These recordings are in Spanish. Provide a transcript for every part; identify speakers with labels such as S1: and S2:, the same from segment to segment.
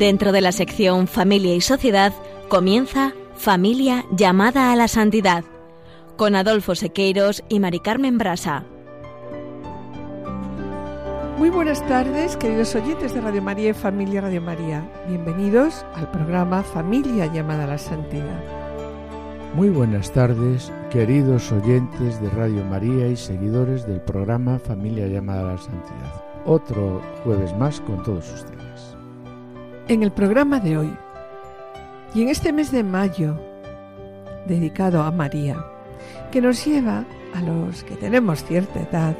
S1: Dentro de la sección Familia y Sociedad comienza Familia llamada a la santidad con Adolfo Sequeiros y Mari Carmen Brasa.
S2: Muy buenas tardes, queridos oyentes de Radio María y Familia Radio María. Bienvenidos al programa Familia llamada a la Santidad.
S3: Muy buenas tardes, queridos oyentes de Radio María y seguidores del programa Familia llamada a la Santidad. Otro jueves más con todos ustedes.
S2: En el programa de hoy y en este mes de mayo dedicado a María, que nos lleva a los que tenemos cierta edad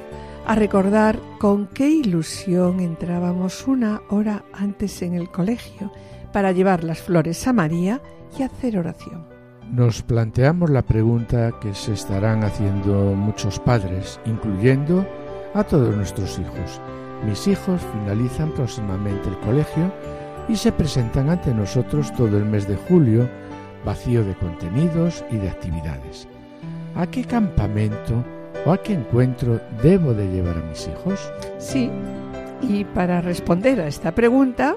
S2: a recordar con qué ilusión entrábamos una hora antes en el colegio para llevar las flores a María y hacer oración.
S3: Nos planteamos la pregunta que se estarán haciendo muchos padres, incluyendo a todos nuestros hijos. Mis hijos finalizan próximamente el colegio y se presentan ante nosotros todo el mes de julio, vacío de contenidos y de actividades. ¿A qué campamento o a qué encuentro debo de llevar a mis hijos?
S2: Sí, y para responder a esta pregunta,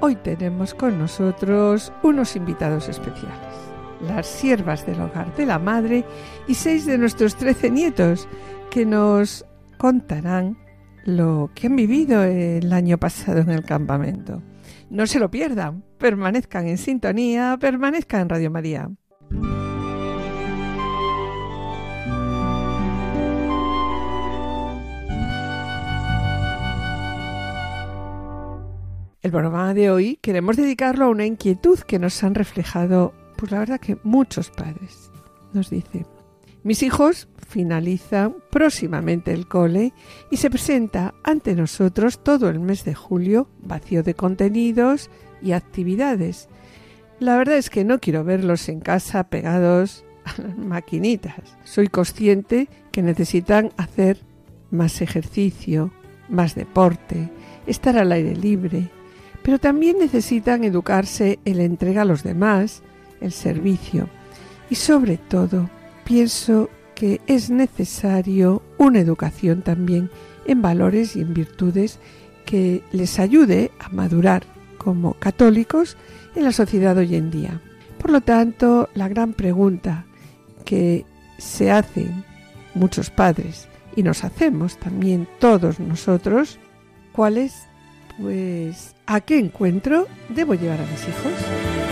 S2: hoy tenemos con nosotros unos invitados especiales. Las siervas del hogar de la madre y seis de nuestros trece nietos que nos contarán lo que han vivido el año pasado en el campamento. No se lo pierdan, permanezcan en sintonía, permanezcan en Radio María. El programa de hoy queremos dedicarlo a una inquietud que nos han reflejado, pues la verdad que muchos padres. Nos dice, mis hijos finalizan próximamente el cole y se presenta ante nosotros todo el mes de julio vacío de contenidos y actividades. La verdad es que no quiero verlos en casa pegados a las maquinitas. Soy consciente que necesitan hacer más ejercicio, más deporte, estar al aire libre, pero también necesitan educarse en la entrega a los demás, el servicio y sobre todo pienso que es necesario una educación también en valores y en virtudes que les ayude a madurar como católicos en la sociedad hoy en día. Por lo tanto, la gran pregunta que se hacen muchos padres y nos hacemos también todos nosotros, ¿cuál es pues, ¿a qué encuentro debo llevar a mis hijos?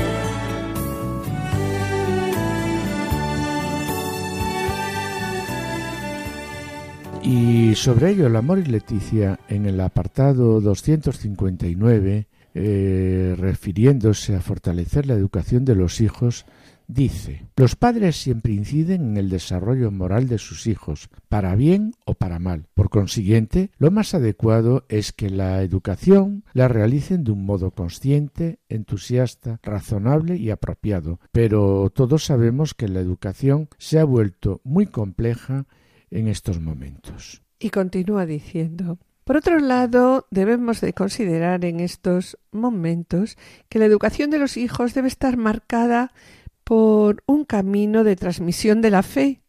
S3: Y sobre ello, el amor y Leticia, en el apartado 259, eh, refiriéndose a fortalecer la educación de los hijos, Dice, los padres siempre inciden en el desarrollo moral de sus hijos, para bien o para mal. Por consiguiente, lo más adecuado es que la educación la realicen de un modo consciente, entusiasta, razonable y apropiado. Pero todos sabemos que la educación se ha vuelto muy compleja en estos momentos.
S2: Y continúa diciendo, por otro lado, debemos de considerar en estos momentos que la educación de los hijos debe estar marcada por un camino de transmisión de la fe,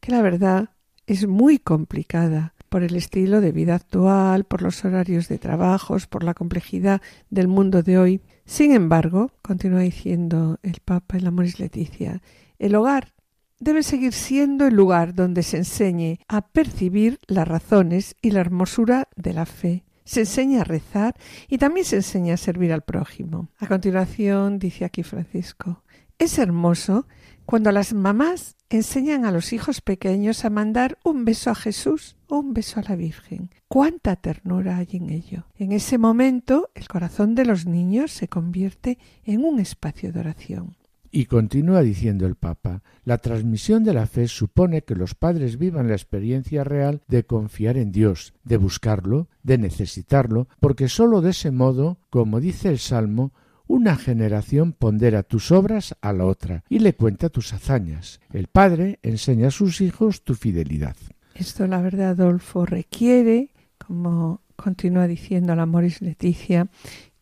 S2: que la verdad es muy complicada por el estilo de vida actual, por los horarios de trabajos, por la complejidad del mundo de hoy. Sin embargo, continúa diciendo el Papa en Amoris Leticia, el hogar debe seguir siendo el lugar donde se enseñe a percibir las razones y la hermosura de la fe. Se enseña a rezar y también se enseña a servir al prójimo. A continuación dice aquí Francisco, es hermoso cuando las mamás enseñan a los hijos pequeños a mandar un beso a Jesús o un beso a la Virgen. ¿Cuánta ternura hay en ello? En ese momento el corazón de los niños se convierte en un espacio de oración.
S3: Y continúa diciendo el Papa, la transmisión de la fe supone que los padres vivan la experiencia real de confiar en Dios, de buscarlo, de necesitarlo, porque sólo de ese modo, como dice el Salmo, una generación pondera tus obras a la otra y le cuenta tus hazañas. El padre enseña a sus hijos tu fidelidad.
S2: Esto, la verdad, Adolfo, requiere, como continúa diciendo la Moris Leticia,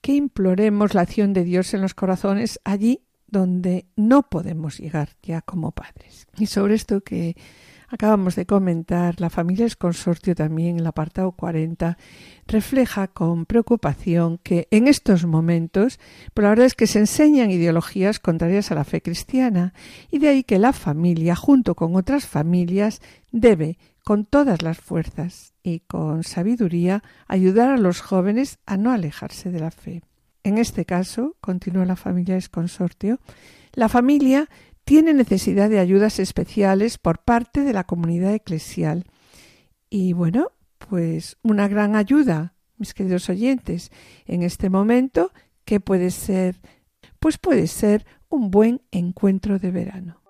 S2: que imploremos la acción de Dios en los corazones allí donde no podemos llegar ya como padres. Y sobre esto que acabamos de comentar, la familia es consortio también el apartado 40 refleja con preocupación que en estos momentos, pues la verdad es que se enseñan ideologías contrarias a la fe cristiana y de ahí que la familia, junto con otras familias, debe con todas las fuerzas y con sabiduría ayudar a los jóvenes a no alejarse de la fe. En este caso, continúa la familia es consortio, la familia tiene necesidad de ayudas especiales por parte de la comunidad eclesial. Y bueno, pues una gran ayuda, mis queridos oyentes, en este momento, que puede ser? Pues puede ser un buen encuentro de verano.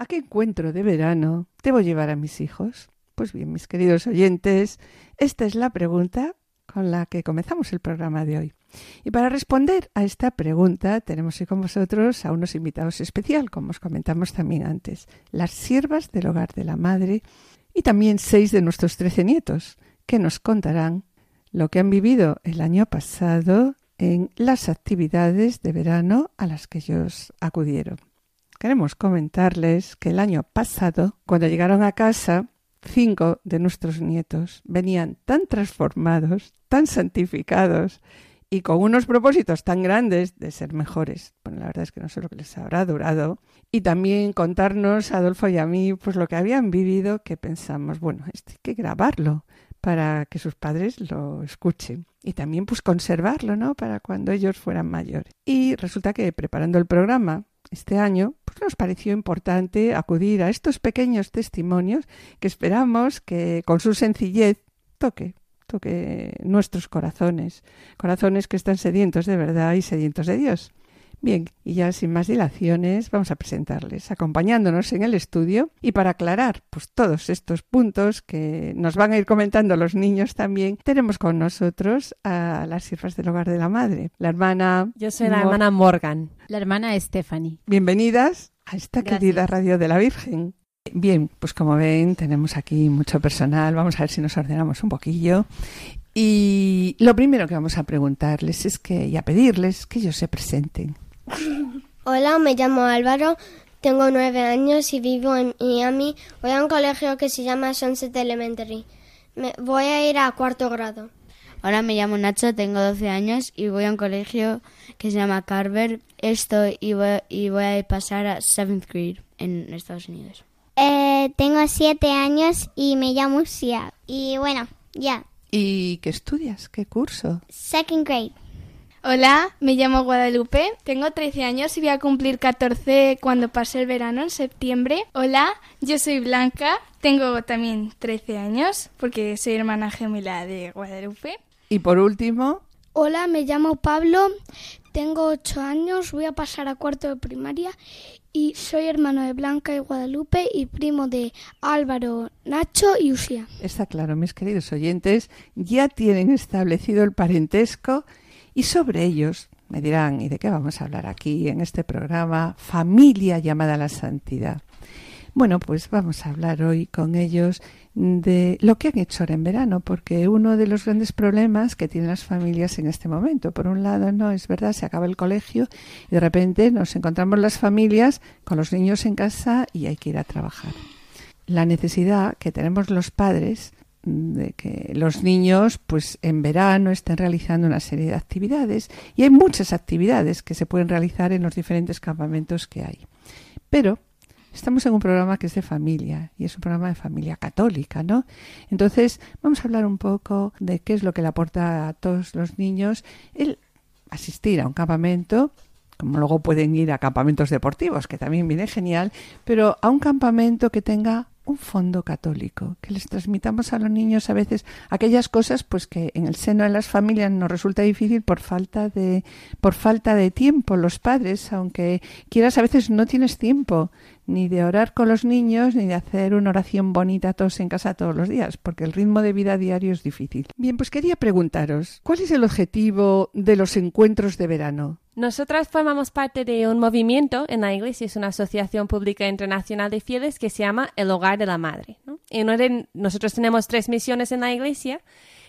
S2: ¿A qué encuentro de verano debo llevar a mis hijos? Pues bien, mis queridos oyentes, esta es la pregunta con la que comenzamos el programa de hoy. Y para responder a esta pregunta tenemos hoy con vosotros a unos invitados especial, como os comentamos también antes, las siervas del hogar de la madre y también seis de nuestros trece nietos, que nos contarán lo que han vivido el año pasado en las actividades de verano a las que ellos acudieron. Queremos comentarles que el año pasado, cuando llegaron a casa, cinco de nuestros nietos venían tan transformados, tan santificados y con unos propósitos tan grandes de ser mejores. Bueno, la verdad es que no sé lo que les habrá durado. Y también contarnos, a Adolfo y a mí, pues lo que habían vivido, que pensamos, bueno, esto hay que grabarlo para que sus padres lo escuchen. Y también pues conservarlo, ¿no? Para cuando ellos fueran mayores. Y resulta que preparando el programa, este año, nos pareció importante acudir a estos pequeños testimonios que esperamos que con su sencillez toque, toque nuestros corazones, corazones que están sedientos de verdad y sedientos de Dios. Bien, y ya sin más dilaciones vamos a presentarles, acompañándonos en el estudio y para aclarar pues todos estos puntos que nos van a ir comentando los niños también, tenemos con nosotros a las siervas del hogar de la madre, la hermana
S4: Yo soy la hermana Morgan.
S5: La hermana Stephanie.
S2: Bienvenidas a esta querida radio de la Virgen. Bien, pues como ven, tenemos aquí mucho personal. Vamos a ver si nos ordenamos un poquillo. Y lo primero que vamos a preguntarles es que, y a pedirles que ellos se presenten.
S6: Hola, me llamo Álvaro, tengo nueve años y vivo en Miami. Voy a un colegio que se llama Sunset Elementary. Me, voy a ir a cuarto grado.
S7: Hola, me llamo Nacho, tengo 12 años y voy a un colegio que se llama Carver. Esto y voy, y voy a pasar a seventh grade en Estados Unidos.
S8: Eh, tengo siete años y me llamo Sia. Y bueno, ya.
S2: ¿Y qué estudias? ¿Qué curso?
S8: Second grade.
S9: Hola, me llamo Guadalupe, tengo 13 años y voy a cumplir 14 cuando pase el verano en septiembre. Hola, yo soy Blanca, tengo también 13 años porque soy hermana gemela de Guadalupe.
S2: Y por último,
S10: Hola, me llamo Pablo, tengo 8 años, voy a pasar a cuarto de primaria y soy hermano de Blanca y Guadalupe y primo de Álvaro, Nacho y Usía.
S2: está claro, mis queridos oyentes, ya tienen establecido el parentesco y sobre ellos me dirán, ¿y de qué vamos a hablar aquí en este programa? Familia llamada a la santidad. Bueno, pues vamos a hablar hoy con ellos de lo que han hecho ahora en verano, porque uno de los grandes problemas que tienen las familias en este momento, por un lado, no es verdad, se acaba el colegio y de repente nos encontramos las familias con los niños en casa y hay que ir a trabajar. La necesidad que tenemos los padres de que los niños pues en verano estén realizando una serie de actividades y hay muchas actividades que se pueden realizar en los diferentes campamentos que hay. Pero estamos en un programa que es de familia y es un programa de familia católica, ¿no? Entonces, vamos a hablar un poco de qué es lo que le aporta a todos los niños el asistir a un campamento como luego pueden ir a campamentos deportivos, que también viene genial, pero a un campamento que tenga un fondo católico, que les transmitamos a los niños a veces aquellas cosas pues que en el seno de las familias nos resulta difícil por falta de por falta de tiempo. Los padres, aunque quieras a veces no tienes tiempo ni de orar con los niños ni de hacer una oración bonita todos en casa todos los días, porque el ritmo de vida diario es difícil. Bien, pues quería preguntaros, ¿cuál es el objetivo de los encuentros de verano?
S4: Nosotras formamos parte de un movimiento en la iglesia, es una asociación pública internacional de fieles que se llama El Hogar de la Madre. ¿no? Nosotros tenemos tres misiones en la iglesia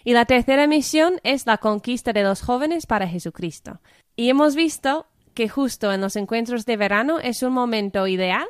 S4: Y la tercera misión es la conquista de los jóvenes para Jesucristo. Y hemos visto que justo en los encuentros de verano es un momento ideal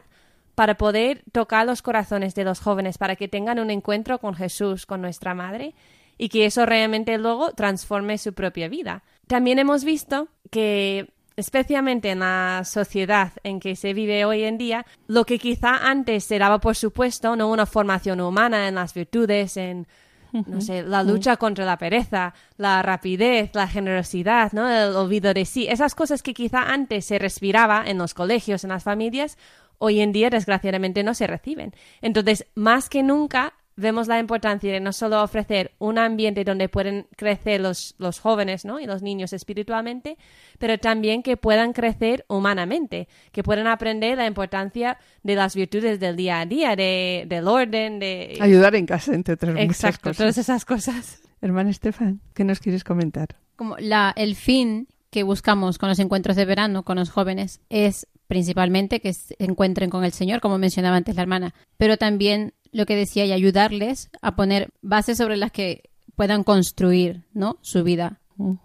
S4: para poder tocar los corazones de los jóvenes, para que tengan un encuentro con Jesús, con nuestra Madre, y que eso realmente luego transforme su propia vida. También hemos visto que especialmente en la sociedad en que se vive hoy en día, lo que quizá antes se daba por supuesto, no una formación humana en las virtudes, en no sé, la lucha contra la pereza, la rapidez, la generosidad, ¿no? El olvido de sí. Esas cosas que quizá antes se respiraba en los colegios, en las familias, hoy en día desgraciadamente no se reciben. Entonces, más que nunca vemos la importancia de no solo ofrecer un ambiente donde pueden crecer los, los jóvenes ¿no? y los niños espiritualmente, pero también que puedan crecer humanamente, que puedan aprender la importancia de las virtudes del día a día, de, del orden, de...
S2: Ayudar en casa, entre otras muchas cosas.
S4: todas esas cosas.
S2: Hermana Estefan, ¿qué nos quieres comentar?
S5: Como la, el fin que buscamos con los encuentros de verano con los jóvenes es principalmente que se encuentren con el Señor, como mencionaba antes la hermana, pero también lo que decía y ayudarles a poner bases sobre las que puedan construir ¿no? su vida.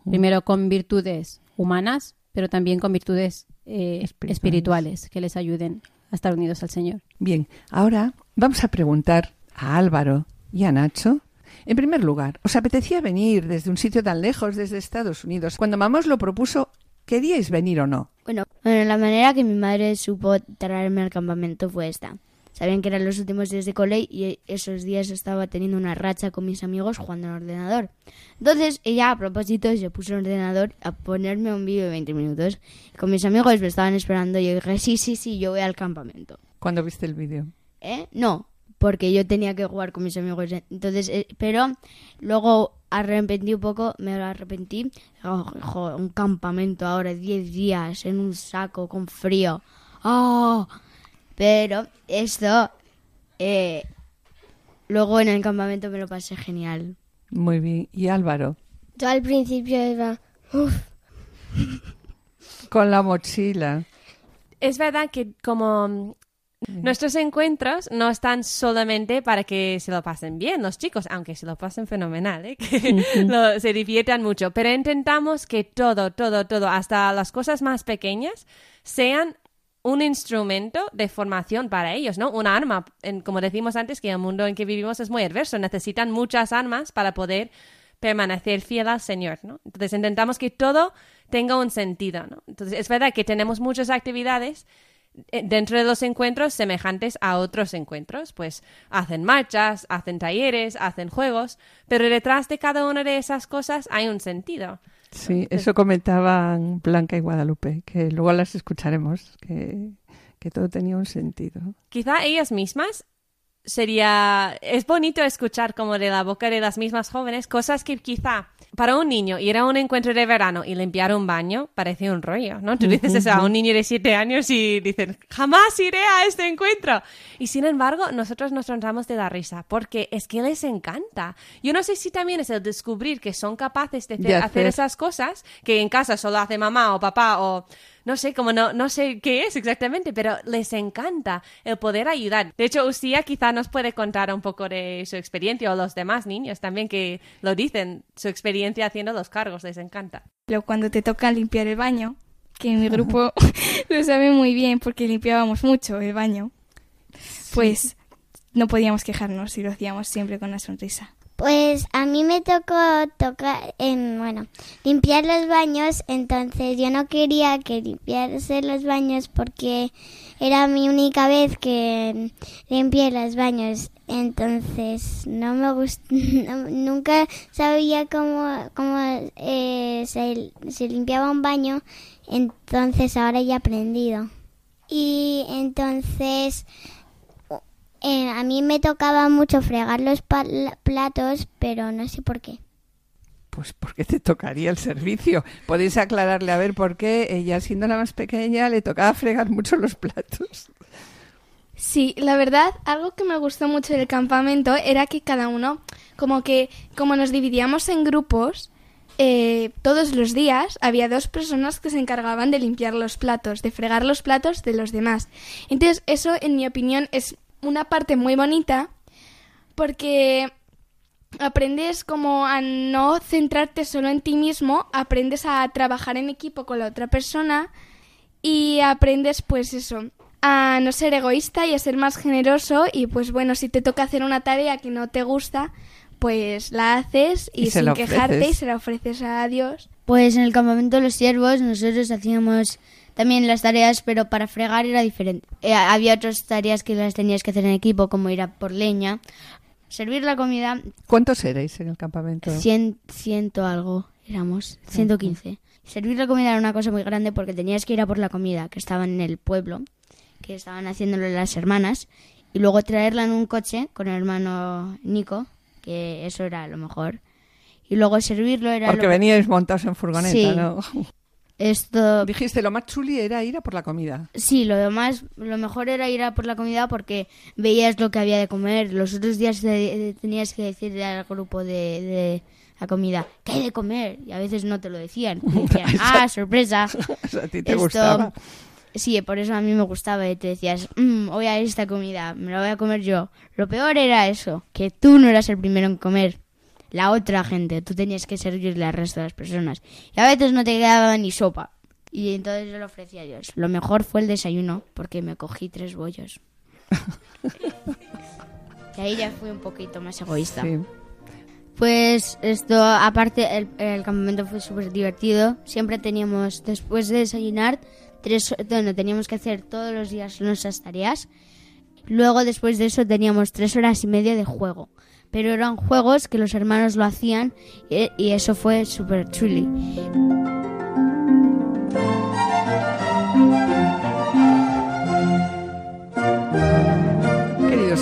S5: Primero con virtudes humanas, pero también con virtudes eh,
S2: Espirituales.
S5: espirituales que les ayuden a estar unidos al Señor.
S2: Bien, ahora vamos a preguntar a Álvaro y a Nacho. En primer lugar, ¿os apetecía venir desde un sitio tan lejos, desde Estados Unidos? Cuando mamá os lo propuso, ¿queríais venir o no?
S7: Bueno, bueno, la manera que mi madre supo traerme al campamento fue esta. Sabían que eran los últimos días de cole y esos días estaba teniendo una racha con mis amigos jugando al ordenador. Entonces ella a propósito se puso el ordenador a ponerme un vídeo de 20 minutos. Con mis amigos me estaban esperando y yo dije, sí, sí, sí, yo voy al campamento.
S2: Cuando viste el vídeo.
S7: ¿Eh? No, porque yo tenía que jugar con mis amigos. Entonces, eh, pero luego arrepentí un poco, me arrepentí. Oh, jo, un campamento ahora, 10 días en un saco con frío. ¡Oh! Pero esto, eh, luego en el campamento me lo pasé genial.
S2: Muy bien. ¿Y Álvaro?
S6: Yo al principio iba, uff,
S2: Con la mochila.
S4: Es verdad que como nuestros encuentros no están solamente para que se lo pasen bien los chicos, aunque se lo pasen fenomenal, ¿eh? que lo- se diviertan mucho, pero intentamos que todo, todo, todo, hasta las cosas más pequeñas, sean un instrumento de formación para ellos, ¿no? Un arma. En- como decimos antes, que el mundo en que vivimos es muy adverso, necesitan muchas armas para poder permanecer fiel al Señor, ¿no? Entonces intentamos que todo tenga un sentido, ¿no? Entonces es verdad que tenemos muchas actividades dentro de los encuentros semejantes a otros encuentros, pues hacen marchas, hacen talleres, hacen juegos, pero detrás de cada una de esas cosas hay un sentido.
S2: Sí, eso comentaban Blanca y Guadalupe, que luego las escucharemos, que, que todo tenía un sentido.
S4: Quizá ellas mismas sería es bonito escuchar como de la boca de las mismas jóvenes cosas que quizá para un niño ir a un encuentro de verano y limpiar un baño parece un rollo, ¿no? Tú dices eso a un niño de siete años y dicen jamás iré a este encuentro. Y sin embargo, nosotros nos tratamos de la risa porque es que les encanta. Yo no sé si también es el descubrir que son capaces de, hacer,
S2: De
S4: hacer
S2: hacer.
S4: esas cosas que en casa solo hace mamá o papá o no sé, como no, no sé qué es exactamente, pero les encanta el poder ayudar. De hecho, Usía quizá nos puede contar un poco de su experiencia o los demás niños también que lo dicen, su experiencia haciendo los cargos, les encanta.
S9: Pero cuando te toca limpiar el baño, que en mi grupo lo sabe muy bien porque limpiábamos mucho el baño, pues no podíamos quejarnos y lo hacíamos siempre con una sonrisa.
S8: Pues a mí me tocó tocar, em, bueno, limpiar los baños, entonces yo no quería que limpiarse los baños porque era mi única vez que limpié los baños, entonces no me gustó, nunca sabía cómo, cómo eh, se, se limpiaba un baño, entonces ahora ya he aprendido. Y entonces eh, a mí me tocaba mucho fregar los platos, pero no sé por qué.
S2: Pues porque te tocaría el servicio. Podéis aclararle a ver por qué ella, siendo la más pequeña, le tocaba fregar mucho los platos.
S9: Sí, la verdad, algo que me gustó mucho del campamento era que cada uno, como que, como nos dividíamos en grupos, eh, todos los días había dos personas que se encargaban de limpiar los platos, de fregar los platos de los demás. Entonces, eso, en mi opinión, es una parte muy bonita porque aprendes como a no centrarte solo en ti mismo, aprendes a trabajar en equipo con la otra persona y aprendes pues eso, a no ser egoísta y a ser más generoso y pues bueno, si te toca hacer una tarea que no te gusta, pues la haces y,
S2: Y
S9: sin quejarte y se la ofreces a Dios.
S7: Pues en el campamento de los siervos nosotros hacíamos también las tareas, pero para fregar era diferente. Eh, había otras tareas que las tenías que hacer en equipo, como ir a por leña, servir la comida,
S2: ¿Cuántos erais en el campamento?
S7: cien, ciento algo éramos, 115. Servir la comida era una cosa muy grande porque tenías que ir a por la comida que estaban en el pueblo, que estaban haciéndolo las hermanas, y luego traerla en un coche con el hermano Nico, que eso era lo mejor. Y luego servirlo era
S2: Porque
S7: lo
S2: veníais montados en furgoneta,
S7: Sí.
S2: ¿no?
S7: Esto
S2: Dijiste, lo más chuli era ir a por la comida.
S7: Sí, lo demás, lo mejor era ir a por la comida porque veías lo que había de comer. Los otros días te- tenías que decirle al grupo de, de la comida, ¿qué hay de comer? Y a veces no te lo decían. Ah, sorpresa.
S2: A ti te
S7: Esto-
S2: gustaba.
S7: Sí, por eso a mí me gustaba y te decías, "Mm, voy a esta comida, me la voy a comer yo. Lo peor era eso, que tú no eras el primero en comer. La otra gente, tú tenías que servirle al resto de las personas. Y a veces no te quedaba ni sopa. Y entonces yo lo ofrecía a Dios. Lo mejor fue el desayuno, porque me cogí tres bollos. y ahí ya fui un poquito más egoísta.
S2: Sí.
S7: Pues esto, aparte, el, el campamento fue súper divertido. Siempre teníamos, después de desayunar, tres, bueno, teníamos que hacer todos los días nuestras tareas. Luego, después de eso, teníamos tres horas y media de juego. Pero eran juegos que los hermanos lo hacían y, eso fue súper chuli.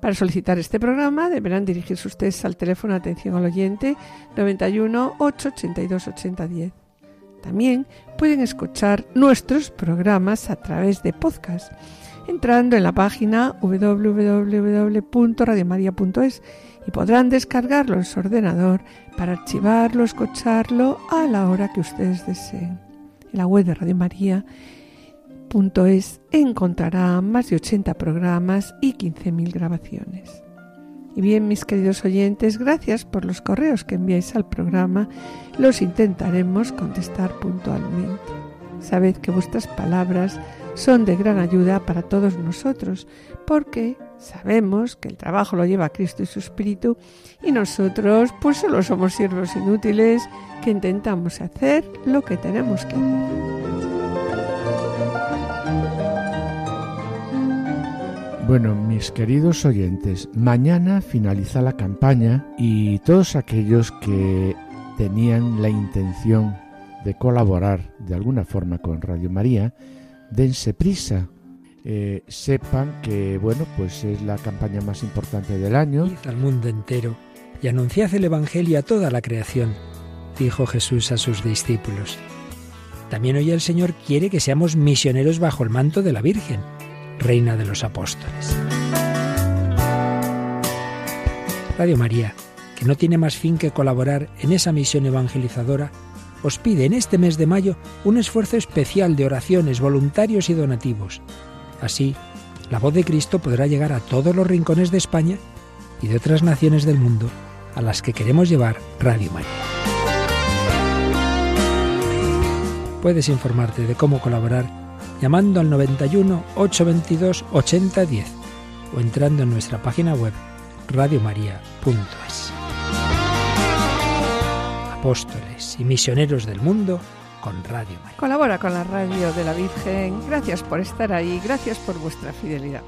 S2: para solicitar este programa deberán dirigirse ustedes al teléfono atención al oyente 91 882 8010. También pueden escuchar nuestros programas a través de podcast entrando en la página www.radiomaria.es y podrán descargarlo en su ordenador para archivarlo, escucharlo a la hora que ustedes deseen. En la web de Radio María es encontrará más de 80 programas y 15.000 grabaciones. Y bien, mis queridos oyentes, gracias por los correos que enviáis al programa. Los intentaremos contestar puntualmente. Sabed que vuestras palabras son de gran ayuda para todos nosotros, porque sabemos que el trabajo lo lleva Cristo y su Espíritu, y nosotros pues solo somos siervos inútiles que intentamos hacer lo que tenemos que hacer.
S3: Bueno, mis queridos oyentes, mañana finaliza la campaña y todos aquellos que tenían la intención de colaborar de alguna forma con Radio María, dense prisa. Eh, sepan que, bueno, pues es la campaña más importante del año.
S11: Id al mundo entero y anunciad el Evangelio a toda la creación, dijo Jesús a sus discípulos. También hoy el Señor quiere que seamos misioneros bajo el manto de la Virgen, Reina de los Apóstoles. Radio María, que no tiene más fin que colaborar en esa misión evangelizadora, os pide en este mes de mayo un esfuerzo especial de oraciones, voluntarios y donativos. Así, la voz de Cristo podrá llegar a todos los rincones de España y de otras naciones del mundo a las que queremos llevar Radio María. Puedes informarte de cómo colaborar llamando al 91 822 8010 o entrando en nuestra página web radiomaria.es. Apóstoles y misioneros del mundo con Radio María.
S2: Colabora con la radio de la Virgen. Gracias por estar ahí, gracias por vuestra fidelidad.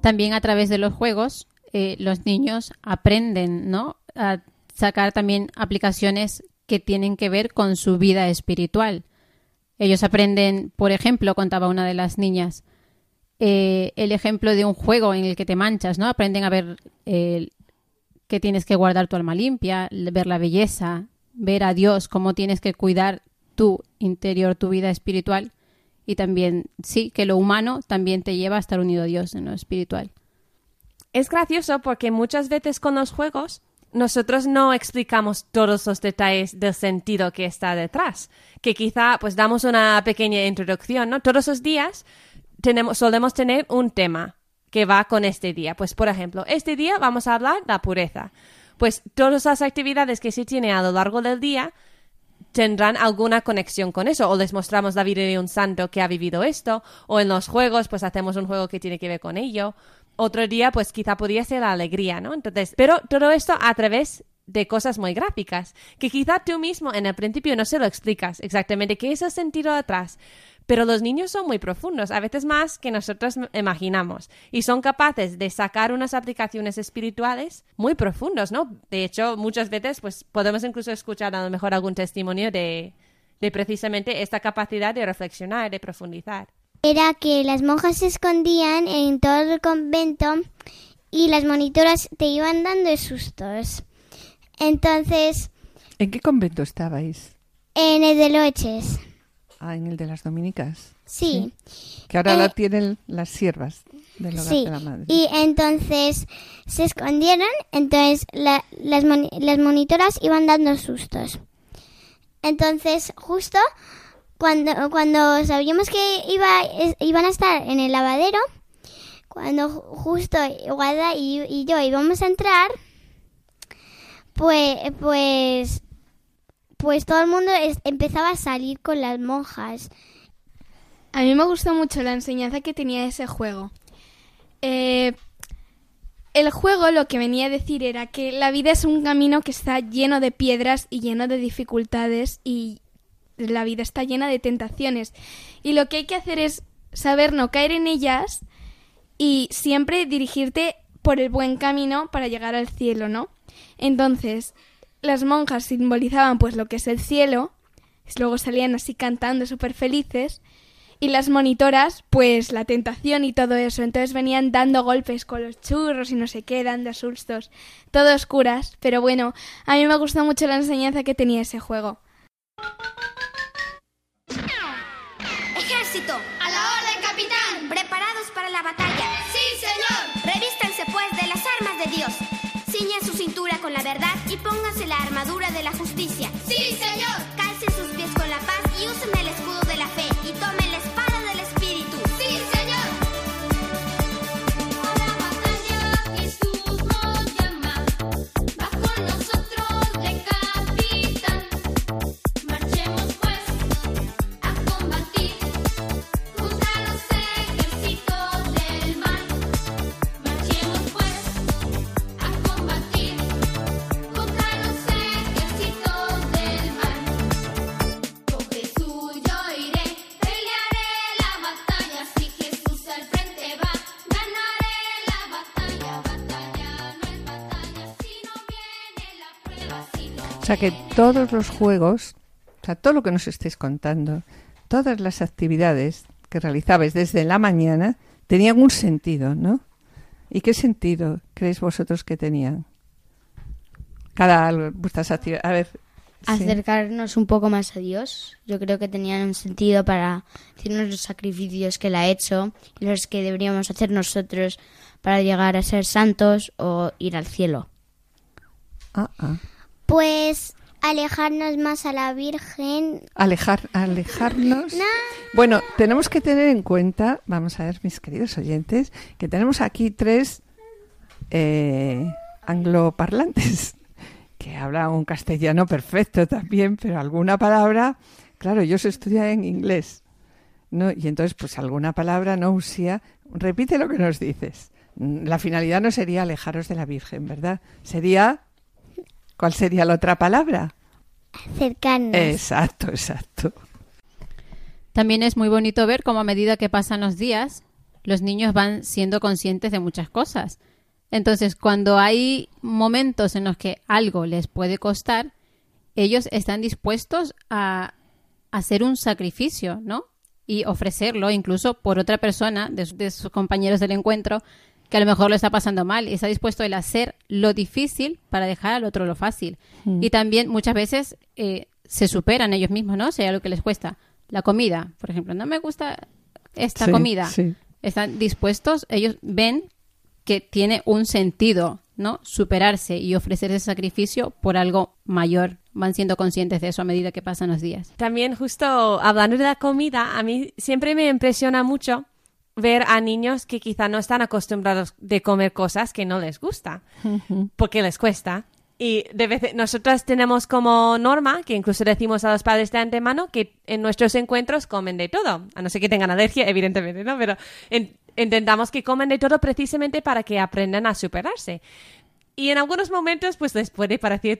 S5: También a través de los juegos, eh, los niños aprenden, ¿no? A sacar también aplicaciones que tienen que ver con su vida espiritual. Ellos aprenden, por ejemplo, contaba una de las niñas, eh, el ejemplo de un juego en el que te manchas, ¿no? Aprenden a ver eh, que tienes que guardar tu alma limpia, ver la belleza, ver a Dios, cómo tienes que cuidar tu interior, tu vida espiritual. Y también, sí, que lo humano también te lleva a estar unido a Dios en lo espiritual.
S4: Es gracioso porque muchas veces con los juegos nosotros no explicamos todos los detalles del sentido que está detrás, que quizá pues damos una pequeña introducción, ¿no? Todos los días tenemos, solemos tener un tema que va con este día. Pues por ejemplo, este día vamos a hablar de la pureza. Pues todas las actividades que se tiene a lo largo del día tendrán alguna conexión con eso, o les mostramos la vida de un santo que ha vivido esto, o en los juegos, pues hacemos un juego que tiene que ver con ello, otro día, pues quizá podría ser la alegría, ¿no? Entonces, pero todo esto a través de cosas muy gráficas, que quizá tú mismo en el principio no se lo explicas exactamente qué es el sentido atrás. Pero los niños son muy profundos, a veces más que nosotros imaginamos, y son capaces de sacar unas aplicaciones espirituales muy profundos, ¿no? De hecho, muchas veces, pues podemos incluso escuchar a lo mejor algún testimonio de, de precisamente esta capacidad de reflexionar, de profundizar
S8: era que las monjas se escondían en todo el convento y las monitoras te iban dando sustos. Entonces...
S2: ¿En qué convento estabais?
S8: En el de Loeches.
S2: Ah, en el de las dominicas.
S8: Sí.
S2: Que ahora la tienen las siervas del hogar de la madre.
S8: Y entonces se escondieron, entonces las, las monitoras iban dando sustos. Entonces, justo cuando, cuando sabíamos que iba, iban a estar en el lavadero, cuando justo Guada y, yo íbamos a entrar, pues, pues, pues todo el mundo empezaba a salir con las monjas.
S9: A mí me gustó mucho la enseñanza que tenía ese juego. Eh, el juego lo que venía a decir era que la vida es un camino que está lleno de piedras y lleno de dificultades y la vida está llena de tentaciones y lo que hay que hacer es saber no caer en ellas y siempre dirigirte por el buen camino para llegar al cielo, ¿no? Entonces, las monjas simbolizaban pues lo que es el cielo, luego salían así cantando súper felices, y las monitoras pues la tentación y todo eso, entonces venían dando golpes con los churros y no sé qué, dando sustos, todo oscuras, pero bueno, a mí me gustó mucho la enseñanza que tenía ese juego.
S12: ¡A la orden, capitán!
S13: ¿Preparados para la batalla?
S12: ¡Sí, señor!
S13: Revístanse, pues, de las armas de Dios. Ciñan su cintura con la verdad y pónganse la armadura de la justicia.
S12: ¡Sí, señor!
S2: O sea que todos los juegos, o sea, todo lo que nos estéis contando, todas las actividades que realizabais desde la mañana tenían un sentido, ¿no? ¿Y qué sentido creéis vosotros que tenían? Cada vuestras actividades. A ver. sí.
S7: Acercarnos un poco más a Dios. Yo creo que tenían un sentido para decirnos los sacrificios que Él ha hecho y los que deberíamos hacer nosotros para llegar a ser santos o ir al cielo.
S2: Ah, ah.
S8: Pues alejarnos más a la Virgen.
S2: Alejar, alejarnos. Bueno, tenemos que tener en cuenta, vamos a ver, mis queridos oyentes, que tenemos aquí tres eh, angloparlantes que hablan un castellano perfecto también, pero alguna palabra, claro, ellos estudian en inglés, ¿no? Y entonces, pues alguna palabra no usía. Repite lo que nos dices. La finalidad no sería alejaros de la Virgen, ¿verdad? Sería, ¿cuál sería la otra palabra?
S8: Acercarnos.
S2: Exacto, exacto.
S5: También es muy bonito ver cómo a medida que pasan los días, los niños van siendo conscientes de muchas cosas. Entonces, cuando hay momentos en los que algo les puede costar, ellos están dispuestos a hacer un sacrificio, ¿no? Y ofrecerlo incluso por otra persona de, de sus compañeros del encuentro que a lo mejor lo está pasando mal y está dispuesto a hacer lo difícil para dejar al otro lo fácil.
S2: Mm.
S5: Y también muchas veces eh, se superan ellos mismos, ¿no? Sea lo que les cuesta. La comida, por ejemplo, no me gusta esta
S2: Sí,
S5: comida.
S2: sí.
S5: Están dispuestos, ellos ven que tiene un sentido, ¿no? Superarse y ofrecer ese sacrificio por algo mayor. Van siendo conscientes de eso a medida que pasan los días.
S4: También justo hablando de la comida, a mí siempre me impresiona mucho ver a niños que quizá no están acostumbrados de comer cosas que no les gusta, porque les cuesta. Y de vez nosotras tenemos como norma, que incluso decimos a los padres de antemano, que en nuestros encuentros comen de todo, a no ser que tengan alergia, evidentemente, ¿no? Pero en- intentamos que comen de todo precisamente para que aprendan a superarse. Y en algunos momentos, pues les puede parecer,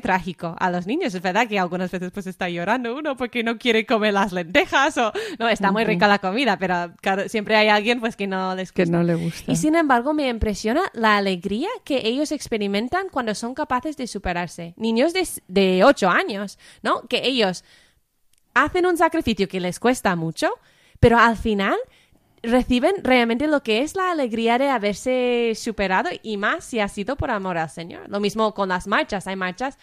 S4: trágico a los niños. Es verdad que algunas veces pues está llorando uno porque no quiere comer las lentejas o no, está muy rica la comida, pero claro, siempre hay alguien pues que no les
S2: Que
S4: gusta.
S2: no le gusta.
S4: Y sin embargo, me impresiona la alegría que ellos experimentan cuando son capaces de superarse. Niños de, de 8 años, ¿no? Que ellos hacen un sacrificio que les cuesta mucho, pero al final reciben realmente lo que es la alegría de haberse superado y más si ha sido por amor al Señor. Lo mismo con las marchas. Hay marchas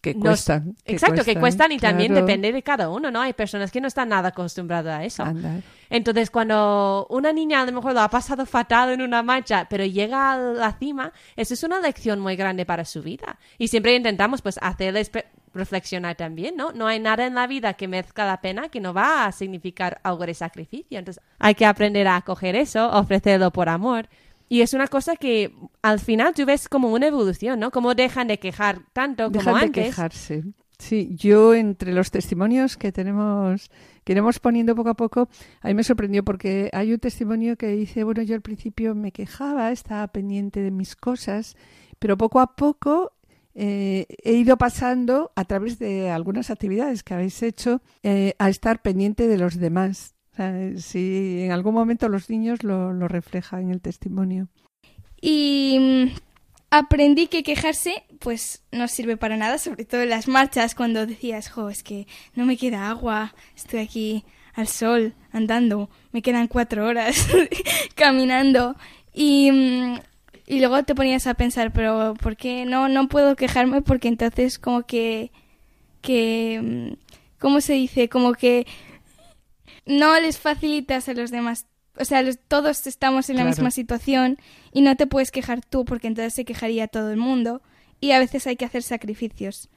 S2: Que
S4: nos-
S2: cuestan. que
S4: exacto, que cuestan y también depende de cada uno, ¿no? Hay personas que no están nada acostumbradas a eso.
S2: Andar.
S4: Entonces, cuando una niña a lo mejor lo ha pasado fatal en una marcha, pero llega a la cima, eso es una lección muy grande para su vida. Y siempre intentamos, pues, hacerles reflexionar también, ¿no? No hay nada en la vida que merezca la pena que no va a significar algo de sacrificio. Entonces, hay que aprender a acoger eso, ofrecerlo por amor. Y es una cosa que al final tú ves como una evolución, ¿no? Como dejan de quejar tanto como
S2: Dejan de
S4: antes.
S2: quejarse. Sí, yo entre los testimonios que tenemos, que iremos poniendo poco a poco, a mí me sorprendió porque hay un testimonio que dice, bueno, yo al principio me quejaba, estaba pendiente de mis cosas, pero poco a poco eh, he ido pasando a través de algunas actividades que habéis hecho eh, a estar pendiente de los demás. Sea, si en algún momento los niños lo, lo reflejan en el testimonio.
S9: Y mm, aprendí que quejarse pues no sirve para nada, sobre todo en las marchas cuando decías, jo, es que no me queda agua, estoy aquí al sol andando, me quedan cuatro horas caminando y, mm, y luego te ponías a pensar, pero ¿por qué no, no puedo quejarme? Porque entonces como que, que, mm, ¿cómo se dice? Como que no les facilitas a los demás. O sea, los- todos estamos en la
S2: Claro.
S9: misma situación y no te puedes quejar tú porque entonces se quejaría todo el mundo y a veces hay que hacer sacrificios.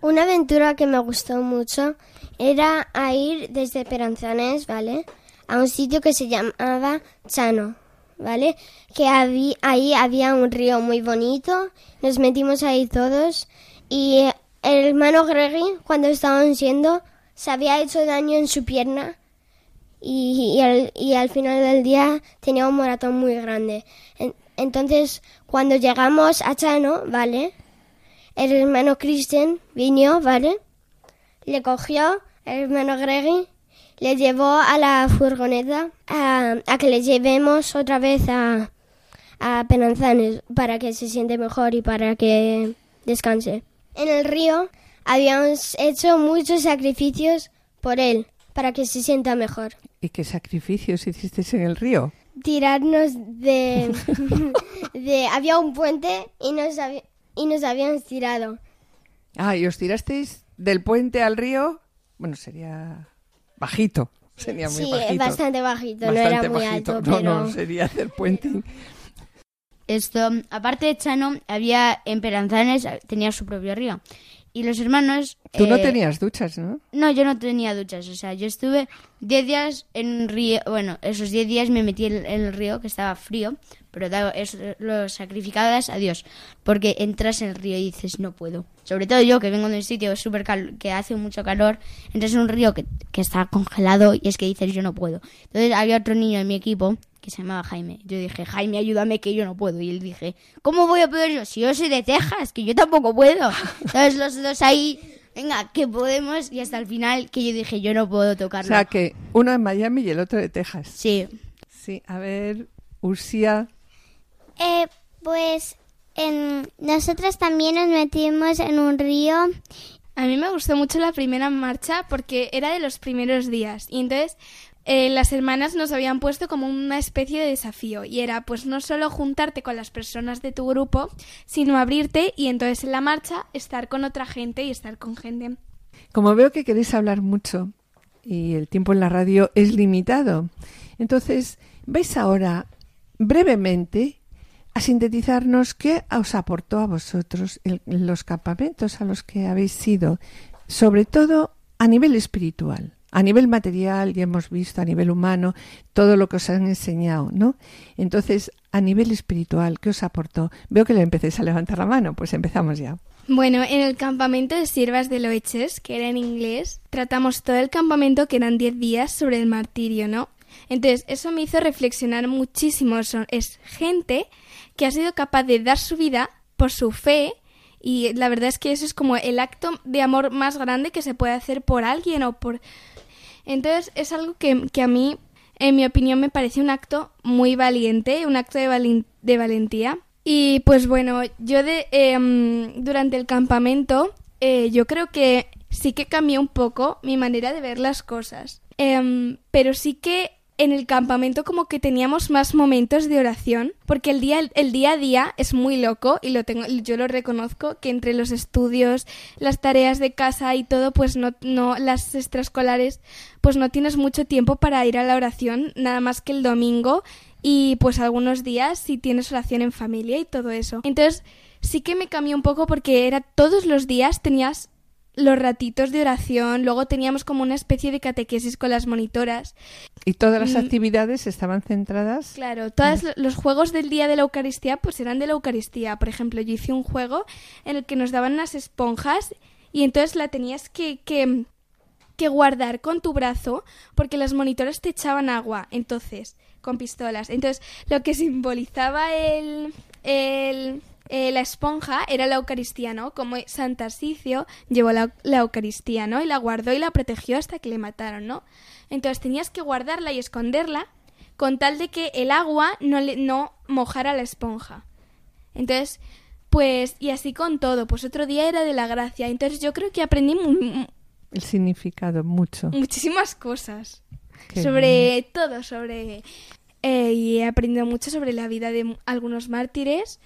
S6: Una aventura que me gustó mucho era a ir desde Peranzanes, ¿vale? A un sitio que se llamaba Chano, ¿vale? Que habí- ahí había un río muy bonito, nos metimos ahí todos y el hermano Gregory, cuando estaban siendo, se había hecho daño en su pierna y, y al, final del día tenía un moratón muy grande. En- entonces, cuando llegamos a Chano, ¿vale? El hermano Christian vino, ¿vale? Le cogió el hermano Gregory, le llevó a la furgoneta a, a que le llevemos otra vez a, a Penanzanes para que se siente mejor y para que descanse. En el río habíamos hecho muchos sacrificios por él, para que se sienta mejor.
S2: ¿Y qué sacrificios hicisteis en el río?
S6: tirarnos de, de había un puente y nos habi- y nos habíamos tirado
S2: Ah, y os tirasteis del puente al río. Bueno, sería bajito. Sería muy
S6: sí
S2: bajito.
S6: bastante bajito no era muy
S2: bajito.
S6: alto
S2: No,
S6: pero
S2: no, sería hacer puente.
S7: Esto, aparte de Chano, había en Peranzanes, tenía su propio río. Y los hermanos...
S2: Tú no
S7: eh,
S2: tenías duchas, ¿no?
S7: No, yo no tenía duchas. O sea, yo estuve 10 días en un río. Bueno, esos 10 días me metí en en el río que estaba frío. Pero dado eso, lo sacrificadas a Dios. Porque entras en el río y dices, no puedo. Sobre todo yo que vengo de un sitio súper que hace mucho calor. Entras en un río que, que está congelado y es que dices, yo no puedo. Entonces había otro niño en mi equipo que se llamaba Jaime. Yo dije, Jaime, ayúdame que yo no puedo. Y él dije, ¿cómo voy a poder yo? Si yo soy de Texas, que yo tampoco puedo. Entonces los dos ahí, venga, que podemos. Y hasta el final que yo dije, yo no puedo
S2: O
S7: tocarlo.
S2: sea, que uno en Miami y el otro de Texas.
S7: Sí.
S2: Sí, a ver, Usía.
S8: Eh, pues en, nosotros también nos metimos en un río.
S9: A mí me gustó mucho la primera marcha porque era de los primeros días y entonces eh, las hermanas nos habían puesto como una especie de desafío y era pues no solo juntarte con las personas de tu grupo, sino abrirte y entonces en la marcha estar con otra gente y estar con gente.
S2: Como veo que queréis hablar mucho y el tiempo en la radio es limitado, entonces vais ahora brevemente a sintetizarnos qué os aportó a vosotros los campamentos a los que habéis ido, sobre todo a nivel espiritual. A nivel material ya hemos visto, a nivel humano, todo lo que os han enseñado, ¿no? Entonces, a nivel espiritual, ¿qué os aportó? Veo que le empecéis a levantar la mano, pues empezamos ya.
S9: Bueno, en el campamento de siervas de Loeches, que era en inglés, tratamos todo el campamento, que eran 10 días, sobre el martirio, ¿no? Entonces, eso me hizo reflexionar muchísimo. Son- Es gente que ha sido capaz de dar su vida por su fe y la verdad es que eso es como el acto de amor más grande que se puede hacer por alguien o por... Entonces, es algo que, que a mí, en mi opinión, me parece un acto muy valiente, un acto de, de valentía. Y pues bueno, yo de, em, durante el campamento, eh, yo creo que sí que cambió un poco mi manera de ver las cosas. Em, pero sí que en el campamento como que teníamos más momentos de oración, porque el día, el día a día es muy loco y lo tengo, yo lo reconozco, que entre los estudios, las tareas de casa y todo, pues no, no, las extraescolares, pues no tienes mucho tiempo para ir a la oración, nada más que el domingo y pues algunos días si tienes oración en familia y todo eso. Entonces sí que me cambió un poco porque era todos los días tenías los ratitos de oración, luego teníamos como una especie de catequesis con las monitoras.
S2: Y todas las
S9: Mm.
S2: actividades estaban centradas.
S9: Claro, todos los juegos del día de la Eucaristía pues eran de la Eucaristía. Por ejemplo, yo hice un juego en el que nos daban unas esponjas y entonces la tenías que, que, que guardar con tu brazo porque las monitoras te echaban agua, entonces, con pistolas. Entonces, lo que simbolizaba el, el, eh, la esponja era la Eucaristía, ¿no? Como San Tarsicio llevó la, la Eucaristía, ¿no? Y la guardó y la protegió hasta que le mataron, ¿no? Entonces tenías que guardarla y esconderla con tal de que el agua no, le, no mojara la esponja. Entonces, pues, y así con todo, pues otro día era de la gracia. Entonces yo creo que aprendí
S2: El significado, mucho.
S9: muchísimas cosas.
S2: Qué
S9: sobre todo, sobre... eh, y he aprendido mucho sobre la vida de algunos mártires,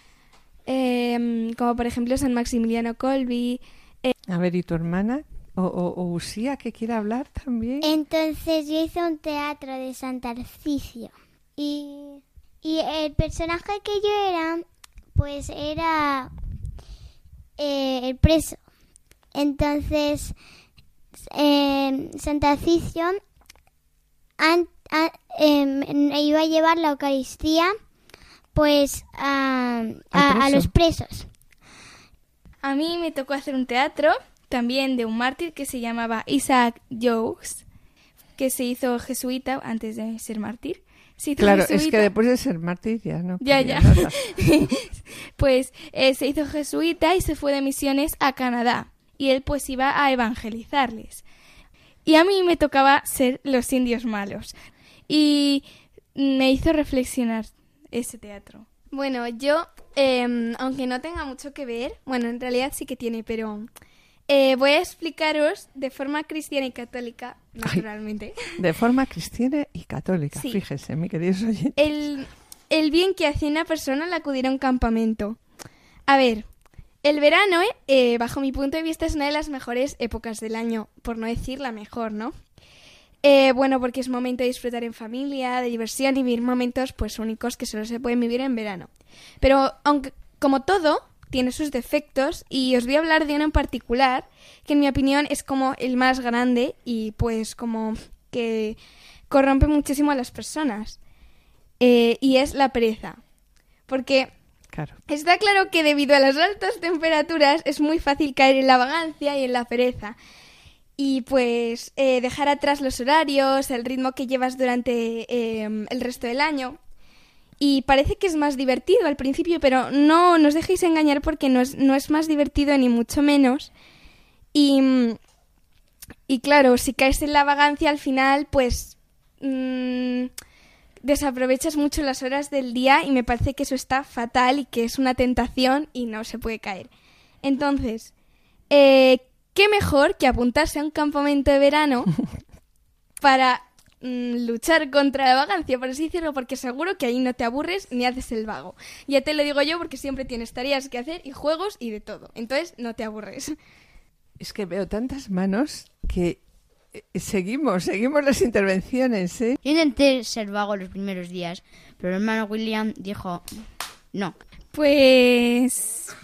S9: em, como por ejemplo San Maximiliano Colby. eh,
S2: A ver, ¿y tu hermana? ¿O, o, o Usía que quiere hablar también?
S8: Entonces yo hice un teatro de San Tarcisio y, y el personaje que yo era, pues era eh, el preso. Entonces, eh, San Tarcisio an- a- em, iba a llevar la Eucaristía pues a, a- los presos.
S9: A mí me tocó hacer un teatro también de un mártir que se llamaba Isaac Jogues, que se hizo jesuita antes de ser mártir. Se
S2: Claro, es que después de ser mártir ya no.
S9: Ya, ya. pues eh, se hizo jesuita y se fue de misiones a Canadá. Y él pues iba a evangelizarles. Y a mí me tocaba ser los indios malos. Y me hizo reflexionar ese teatro. Bueno, yo, eh, aunque no tenga mucho que ver, bueno, en realidad sí que tiene, pero eh, voy a explicaros de forma cristiana y católica, naturalmente,
S2: De forma cristiana y católica,
S9: Sí.
S2: fíjese, mi queridos oyentes.
S9: el, el bien que hace una persona al acudir a un campamento. A ver, el verano, eh, bajo mi punto de vista, es una de las mejores épocas del año, por no decir la mejor, ¿no? Eh, bueno, porque es momento de disfrutar en familia, de diversión y vivir momentos pues únicos que solo se pueden vivir en verano. Pero aunque, como todo, tiene sus defectos y os voy a hablar de uno en particular que en mi opinión es como el más grande y pues como que corrompe muchísimo a las personas. Eh, y es la pereza. Porque
S2: Claro.
S9: Está claro que debido a las altas temperaturas es muy fácil caer en la vagancia y en la pereza. Y pues eh, dejar atrás los horarios, el ritmo que llevas durante eh, el resto del año. Y parece que es más divertido al principio, pero no nos dejéis engañar porque no es, no es más divertido ni mucho menos. Y, y claro, si caes en la vagancia al final, pues mm, desaprovechas mucho las horas del día y me parece que eso está fatal y que es una tentación y no se puede caer. Entonces, eh, ¿qué mejor que apuntarse a un campamento de verano para mm, luchar contra la vagancia, por así decirlo, porque seguro que ahí no te aburres ni haces el vago. Ya te lo digo yo porque siempre tienes tareas que hacer y juegos y de todo. Entonces no te aburres.
S2: Es que veo tantas manos que eh, seguimos, seguimos las intervenciones, ¿eh?
S7: Yo intenté ser vago los primeros días, pero el hermano William dijo, no.
S9: Pues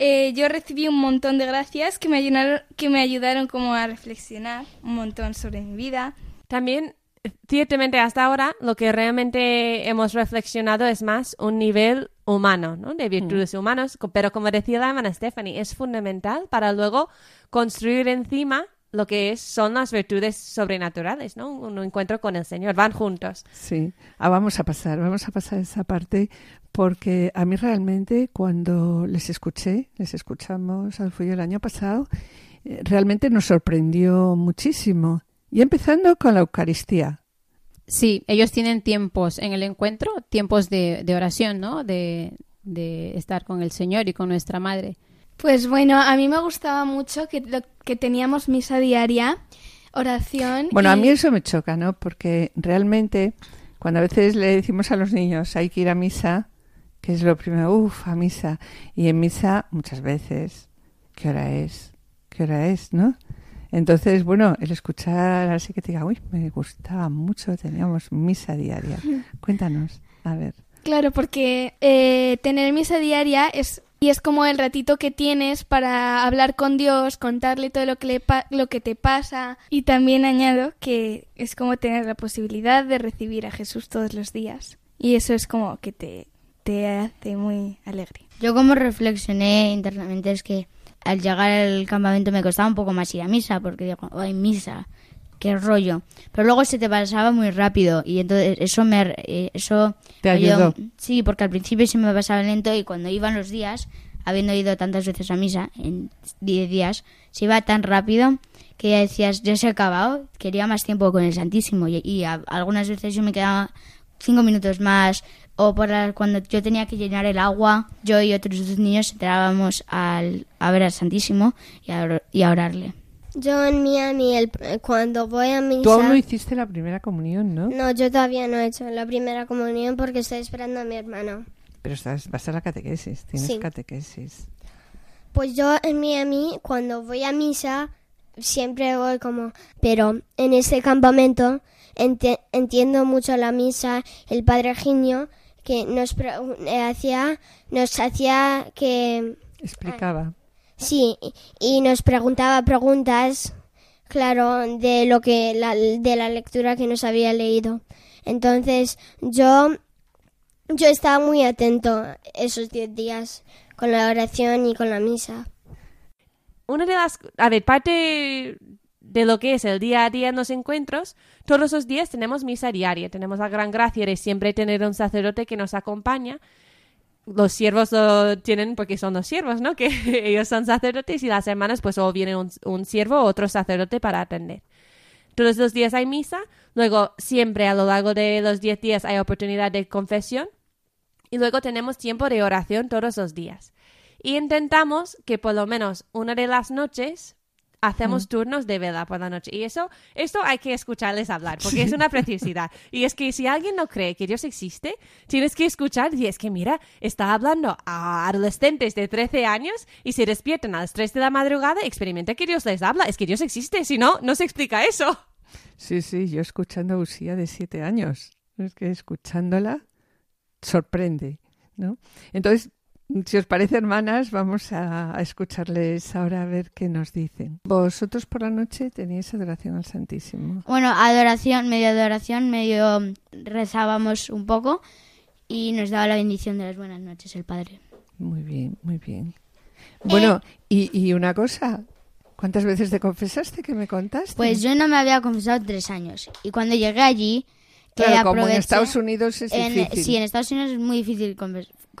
S9: eh, yo recibí un montón de gracias que me ayudaron, que me ayudaron como a reflexionar un montón sobre mi vida.
S4: También, ciertamente hasta ahora, lo que realmente hemos reflexionado es más un nivel humano, ¿no? De virtudes humanas, co- pero como decía la hermana Stephanie, es fundamental para luego construir encima lo que es, son las virtudes sobrenaturales, ¿no? Un encuentro con el Señor, van juntos.
S2: Sí, ah, vamos a pasar, vamos a pasar esa parte porque a mí realmente cuando les escuché, les escuchamos al Fuyo el año pasado, eh, realmente nos sorprendió muchísimo. Y empezando con la Eucaristía.
S5: Sí, ellos tienen tiempos en el encuentro, tiempos de, de oración, ¿no? De, de estar con el Señor y con nuestra Madre.
S9: Pues bueno, a mí me gustaba mucho que, lo- que teníamos misa diaria, oración.
S2: Bueno, a mí eso me choca, ¿no? Porque realmente cuando a veces le decimos a los niños hay que ir a misa, que es lo primero, uff, a misa. Y en misa muchas veces, ¿qué hora es? ¿Qué hora es? ¿No? Entonces, bueno, el escuchar así que te diga, uy, me gustaba mucho, teníamos misa diaria. Cuéntanos, a ver.
S9: Claro, porque eh, tener misa diaria es y es como el ratito que tienes para hablar con Dios, contarle todo lo que le pa- lo que te pasa y también añado que es como tener la posibilidad de recibir a Jesús todos los días y eso es como que te te hace muy alegre.
S7: Yo como reflexioné internamente es que al llegar al campamento me costaba un poco más ir a misa porque digo, ay, misa, qué rollo. Pero luego se te pasaba muy rápido y entonces eso me eh, eso
S2: Te
S7: me
S2: ayudó.
S7: Sí, porque al principio se me pasaba lento y cuando iban los días, habiendo ido tantas veces a misa en 10 días, se iba tan rápido que ya decías, ya se ha acabado, quería más tiempo con el Santísimo y, y a- algunas veces yo me quedaba cinco minutos más o por la- cuando yo tenía que llenar el agua, yo y otros dos niños entrábamos al, a ver al Santísimo y a, y a orarle.
S6: Yo en Miami, el- cuando voy a misa...
S2: Tú aún no hiciste la primera comunión, ¿no?
S6: No, yo todavía no he hecho la primera comunión porque estoy esperando a mi hermano.
S2: Pero estás, vas a la catequesis, tienes
S6: Sí.
S2: catequesis.
S6: Pues yo en Miami, cuando voy a misa, siempre voy como... Pero en ese campamento entiendo mucho la misa. El padre Ginio que nos eh, hacía, nos hacía que...
S2: Explicaba.
S6: Sí, y- y nos preguntaba preguntas, claro, de lo que la, de la lectura que nos había leído. Entonces, yo yo estaba muy atento esos 10 días con la oración y con la misa.
S4: Una de las, a ver, parte de lo que es el día a día en los encuentros, todos los días tenemos misa diaria, tenemos la gran gracia de siempre tener un sacerdote que nos acompaña. Los siervos lo tienen porque son los siervos, ¿no? Que ellos son sacerdotes y las hermanas pues o viene un, un siervo o otro sacerdote para atender. Todos los días hay misa, luego siempre a lo largo de los 10 días hay oportunidad de confesión y luego tenemos tiempo de oración todos los días. Y intentamos que por lo menos una de las noches hacemos turnos de vela por la noche. Y eso, esto hay que escucharles hablar, porque es una preciosidad. Y es que si alguien no cree que Dios existe, tienes que escuchar y es que mira, está hablando a adolescentes de 13 años y se despiertan a las 3 de la madrugada, experimenta que Dios les habla. Es que Dios existe, si no, no se explica eso.
S2: Sí, sí, yo escuchando a Usía de siete años. Es que escuchándola sorprende, ¿no? Entonces, si os parece, hermanas, vamos a, a escucharles ahora a ver qué nos dicen. Vosotros por la noche teníais adoración al Santísimo.
S7: Bueno, adoración, medio adoración, medio rezábamos un poco y nos daba la bendición de las buenas noches el Padre.
S2: Muy bien, muy bien. Bueno, y, y una cosa, ¿cuántas veces te confesaste que me contaste?
S7: Pues yo no me había confesado tres años y cuando llegué allí... eh,
S2: Claro, como en Estados Unidos es
S7: en-
S2: difícil.
S7: sí, en Estados Unidos es muy difícil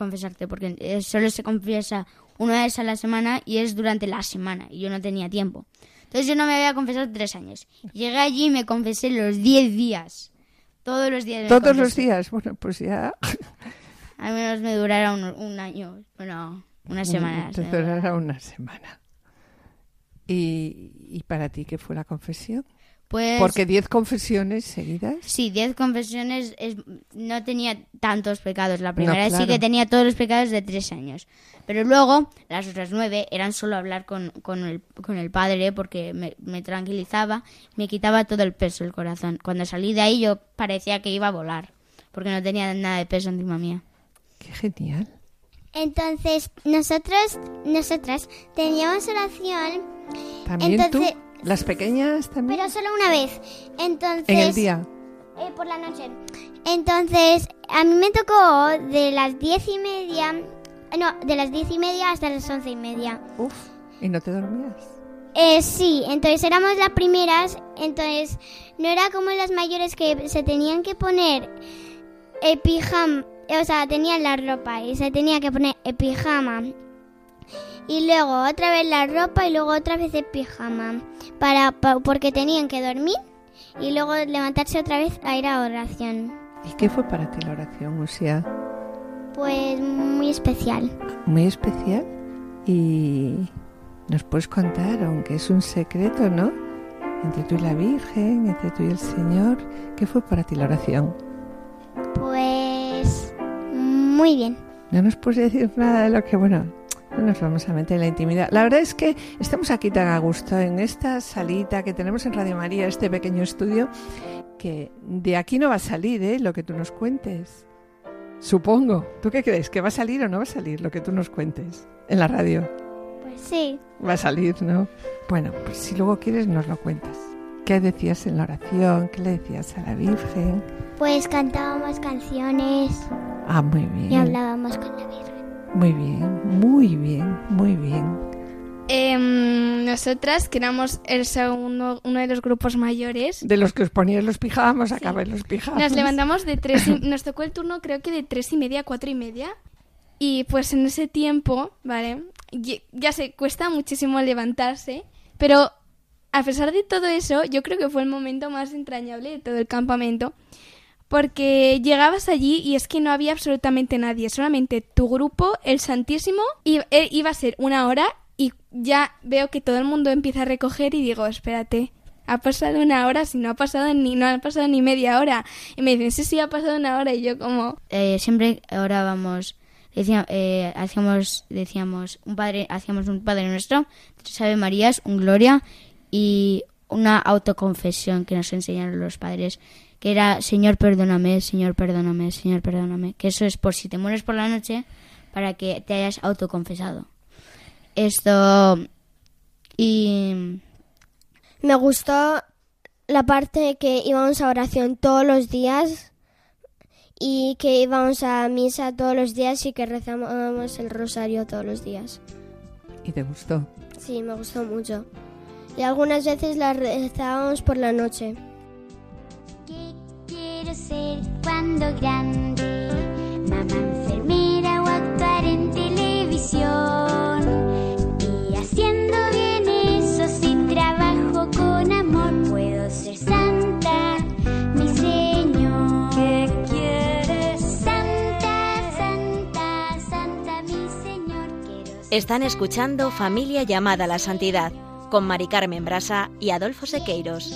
S7: confesarte porque eh, solo se confiesa una vez a la semana y es durante la semana y yo no tenía tiempo. Entonces yo no me había confesado tres años. Llegué allí y me confesé los diez días. Todos los días.
S2: Todos los días. Bueno, pues ya.
S7: Al menos me durará un, un año. Bueno, unas semanas.
S2: Te
S7: durará
S2: una semana. ¿Y, ¿Y para ti qué fue la confesión?
S7: Pues
S2: Porque diez confesiones seguidas.
S7: sí, diez confesiones es- no tenía tantos pecados. La primera sí
S2: claro.
S7: que tenía todos los pecados de tres años. Pero luego, las otras nueve eran solo hablar con, con, el, con el padre porque me, me tranquilizaba, me quitaba todo el peso del corazón. Cuando salí de ahí yo parecía que iba a volar, porque no tenía nada de peso encima mía.
S2: Qué genial.
S8: Entonces, nosotros, nosotras teníamos oración,
S2: También
S8: Entonces-
S2: tú, las pequeñas también.
S8: pero solo una vez. Entonces,
S2: en el día.
S8: eh, por la noche. Entonces, a mí me tocó de las diez y media, no, de las diez y media hasta las once y media.
S2: Uf, y no te dormías.
S8: Eh, sí, entonces éramos las primeras, entonces no era como las mayores que se tenían que poner el pijama, o sea, tenían la ropa y se tenía que poner el pijama y luego otra vez la ropa y luego otra vez el pijama para, pa- porque tenían que dormir y luego levantarse otra vez a ir a oración.
S2: ¿Y qué fue para ti la oración, Usia?
S8: Pues muy especial.
S2: Muy especial. Y nos puedes contar, aunque es un secreto, ¿no? Entre tú y la Virgen, entre tú y el Señor. ¿Qué fue para ti la oración?
S8: Pues muy bien.
S2: No nos puedes decir nada de lo que, bueno, no nos vamos a meter en la intimidad. La verdad es que estamos aquí tan a gusto en esta salita que tenemos en Radio María, este pequeño estudio, que de aquí no va a salir, ¿eh? Lo que tú nos cuentes. Supongo. ¿Tú qué crees? ¿Que va a salir o no va a salir lo que tú nos cuentes en la radio?
S8: Pues sí.
S2: Va a salir, ¿no? Bueno, pues si luego quieres nos lo cuentas. ¿Qué decías en la oración? ¿Qué le decías a la Virgen?
S8: Pues cantábamos canciones
S2: Ah, muy bien.
S8: y hablábamos con la Virgen.
S2: Muy bien, muy bien, muy bien.
S9: Em, nosotras, que éramos el segundo, uno de los grupos mayores,
S2: De los que os poníais los pijamas, acabáis los pijamas.
S9: nos levantamos de tres y- nos tocó el turno creo que de tres y media a cuatro y media. Y pues en ese tiempo, ¿vale? Y- Ya sé, cuesta muchísimo levantarse, pero a pesar de todo eso, yo creo que fue el momento más entrañable de todo el campamento. Porque llegabas allí y es que no había absolutamente nadie, solamente tu grupo, el Santísimo, y eh, iba a ser una hora y ya veo que todo el mundo empieza a recoger y digo, espérate, ha pasado una hora, si no ha pasado ni no ha pasado ni media hora. Y me dicen, sí, sí, ha pasado una hora y yo como,
S7: Eh, siempre orábamos, decía- eh, hacíamos, decíamos un padre, hacíamos un Padre Nuestro, tres Ave Marías, un Gloria y una autoconfesión que nos enseñaron los padres, que era Señor perdóname, Señor perdóname, Señor perdóname, que eso es por si te mueres por la noche para que te hayas autoconfesado. Esto y
S6: Me gustó la parte que íbamos a oración todos los días y que íbamos a misa todos los días y que rezábamos el rosario todos los días.
S2: ¿Y te gustó?
S6: Sí, me gustó mucho. Y algunas veces la rezábamos por la noche.
S13: ¿Qué quiero ser cuando grande? Mamá enfermera o actuar en televisión. Y haciendo bien eso, si trabajo con amor, puedo ser santa, mi Señor. ¿Qué quieres? Santa, santa, santa, mi Señor. Quiero ser
S1: Están escuchando Familia llamada a la Santidad con Mari Carmen Brasa y Adolfo Sequeiros.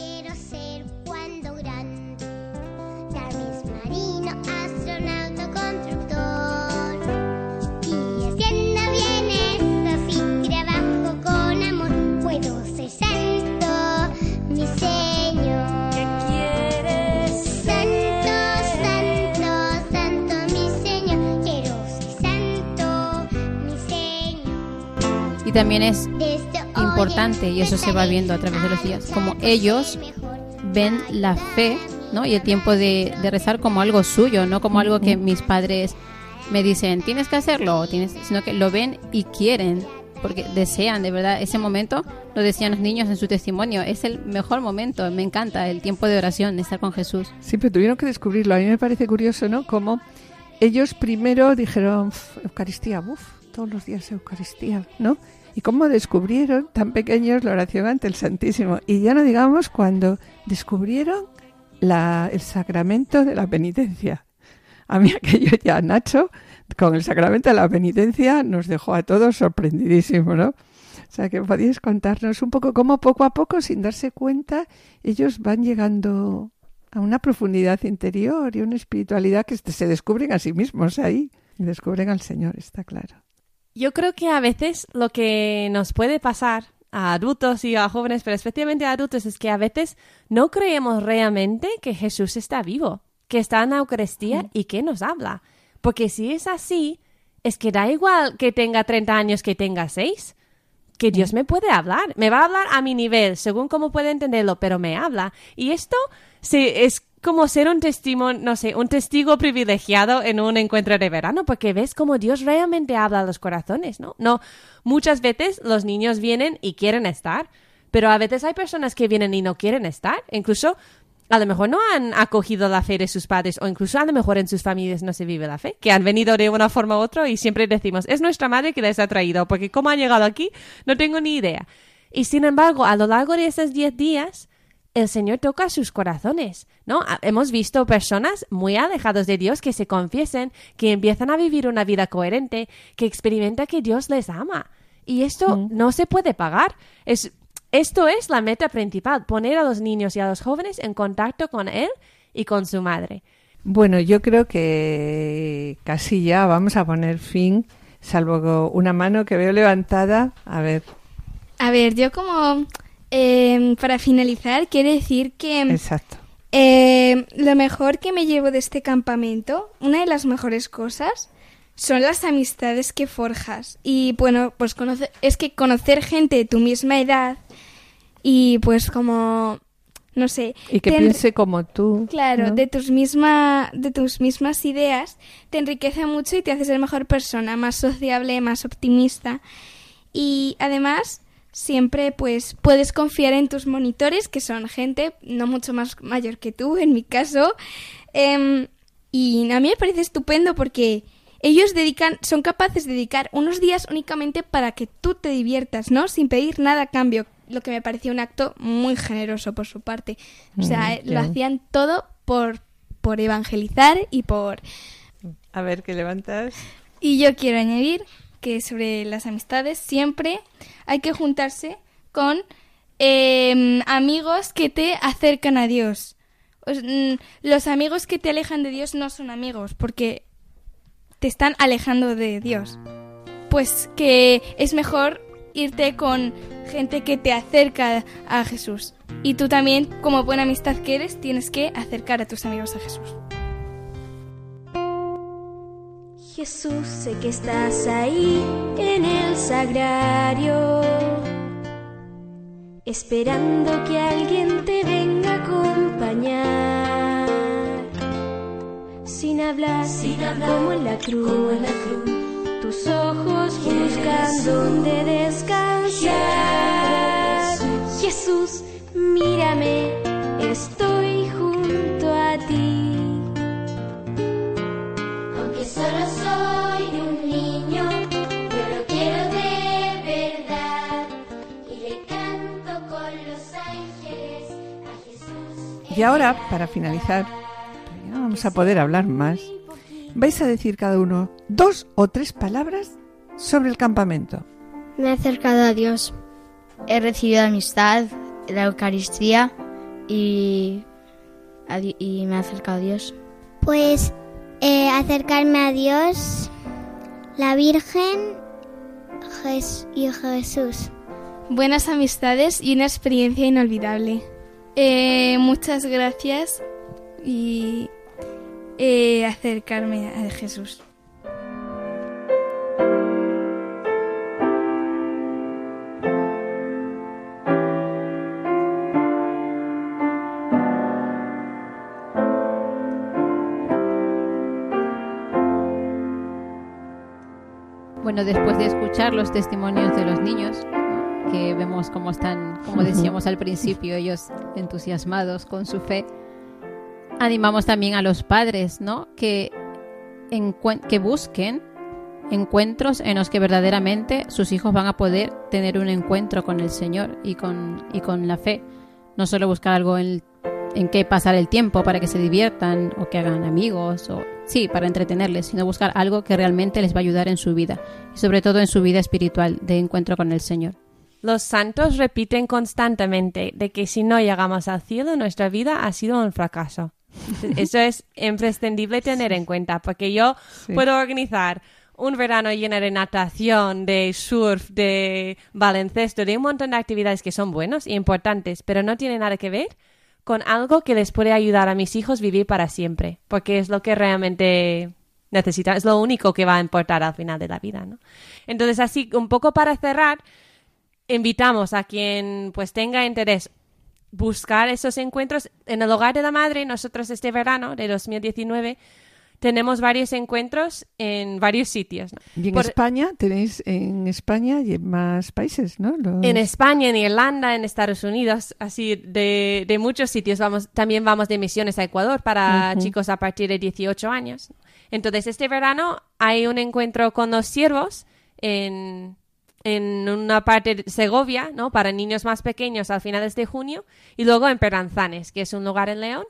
S5: También es importante, y eso se va viendo a través de los días, como ellos ven la fe ¿no? y el tiempo de, de rezar como algo suyo, no como algo que mis padres me dicen, tienes que hacerlo, o tienes, sino que lo ven y quieren, porque desean de verdad ese momento, lo decían los niños en su testimonio, es el mejor momento, me encanta el tiempo de oración, de estar con Jesús.
S2: Sí, pero tuvieron que descubrirlo. A mí me parece curioso, ¿no? Como ellos primero dijeron, "Uf, Eucaristía, uff, todos los días Eucaristía, ¿no? Y cómo descubrieron tan pequeños la oración ante el Santísimo. Y ya no digamos cuando descubrieron la, el sacramento de la penitencia. A mí aquello ya, Nacho, con el sacramento de la penitencia nos dejó a todos sorprendidísimos, ¿no? O sea, que podíais contarnos un poco cómo poco a poco, sin darse cuenta, ellos van llegando a una profundidad interior y una espiritualidad que se descubren a sí mismos ahí. Y descubren al Señor, está claro.
S4: Yo creo que a veces lo que nos puede pasar a adultos y a jóvenes, pero especialmente a adultos, es que a veces no creemos realmente que Jesús está vivo, que está en la Eucaristía y que nos habla. Porque si es así, es que da igual que tenga 30 años que tenga 6, que Dios me puede hablar. Me va a hablar a mi nivel, según cómo puede entenderlo, pero me habla. Y esto se, es como ser un no sé, un testigo privilegiado en un encuentro de verano, porque ves cómo Dios realmente habla a los corazones, ¿no? No, muchas veces los niños vienen y quieren estar, pero a veces hay personas que vienen y no quieren estar, incluso a lo mejor no han acogido la fe de sus padres o incluso a lo mejor en sus familias no se vive la fe, que han venido de una forma u otra y siempre decimos, es nuestra madre que les ha traído, porque cómo han llegado aquí no tengo ni idea. Y sin embargo, a lo largo de esos 10 días, el Señor toca sus corazones, ¿no? A- Hemos visto personas muy alejados de Dios que se confiesen, que empiezan a vivir una vida coherente, que experimentan que Dios les ama. Y esto no se puede pagar. Es, esto es la meta principal, poner a los niños y a los jóvenes en contacto con Él y con su madre.
S2: Bueno, yo creo que casi ya vamos a poner fin, salvo una mano que veo levantada. A ver,
S9: A ver, yo como eh, para finalizar quiero decir que
S2: exacto.
S9: eh, lo mejor que me llevo de este campamento, una de las mejores cosas, son las amistades que forjas. Y bueno, pues conoce- es que conocer gente de tu misma edad y pues como, no sé,
S2: Y que piense como tú.
S9: Claro,
S2: ¿no?
S9: de tus misma, de tus mismas ideas te enriquece mucho y te hace ser mejor persona, más sociable, más optimista. Y además, siempre pues puedes confiar en tus monitores, que son gente no mucho más mayor que tú, en mi caso. Em, y a mí me parece estupendo porque ellos dedican, son capaces de dedicar unos días únicamente para que tú te diviertas, ¿no? Sin pedir nada a cambio, lo que me pareció un acto muy generoso por su parte. O sea,
S2: Mm,
S9: eh, lo hacían todo por, por evangelizar y por...
S2: A ver, que levantas.
S9: Y yo quiero añadir que sobre las amistades siempre hay que juntarse con em, amigos que te acercan a Dios. Os- mm, los amigos que te alejan de Dios no son amigos porque te están alejando de Dios. Pues que es mejor irte con gente que te acerca a Jesús. Y tú también, como buena amistad que eres, tienes que acercar a tus amigos a Jesús.
S14: Jesús, sé que estás ahí en el sagrario, esperando que alguien te venga a acompañar. Sin hablar, como en la cruz, tus ojos buscan donde descansar. Jesús, mírame, estoy
S13: Y
S2: ahora, para finalizar, porque ya no vamos a poder hablar más, vais a decir cada uno dos o tres palabras sobre el campamento.
S6: Me he acercado a Dios.
S7: He recibido amistad, la Eucaristía y, me he acercado a Dios.
S8: Pues eh, acercarme a Dios, la Virgen Jes- y Jesús.
S9: buenas amistades y una experiencia inolvidable. Eh, muchas gracias y eh, acercarme a Jesús.
S5: Bueno, después de escuchar los testimonios de los niños. Que vemos cómo están, como decíamos al principio, ellos entusiasmados con su fe, animamos también a los padres, ¿no? Que, que busquen encuentros en los que verdaderamente sus hijos van a poder tener un encuentro con el Señor y con, y con la fe. No solo buscar algo en, en que pasar el tiempo para que se diviertan o que hagan amigos o sí, para entretenerles, sino buscar algo que realmente les va a ayudar en su vida y sobre todo en su vida espiritual de encuentro con el Señor.
S4: Los santos repiten constantemente de que si no llegamos al cielo, nuestra vida ha sido un fracaso. Eso es imprescindible tener en cuenta, porque yo
S2: Sí.
S4: puedo organizar un verano lleno de natación, de surf, de baloncesto, de un montón de actividades que son buenos e importantes, pero no tienen nada que ver con algo que les puede ayudar a mis hijos vivir para siempre, porque es lo que realmente necesitan, es lo único que va a importar al final de la vida, ¿no? Entonces, así, un poco para cerrar, invitamos a quien pues tenga interés buscar esos encuentros en el hogar de la madre. Nosotros este verano de 2019 tenemos varios encuentros en varios sitios. ¿no?
S2: Y en
S4: Por-
S2: España, tenéis en España y en más países, ¿no? Los-
S4: En España, en Irlanda, en Estados Unidos, así de, de muchos sitios. Vamos, también vamos de misiones a Ecuador para
S2: Ujú.
S4: chicos a partir de 18 años. Entonces, este verano hay un encuentro con los siervos en, en una parte de Segovia, ¿no? Para niños más pequeños a finales de junio. Y luego en Peranzanes, que es un lugar en León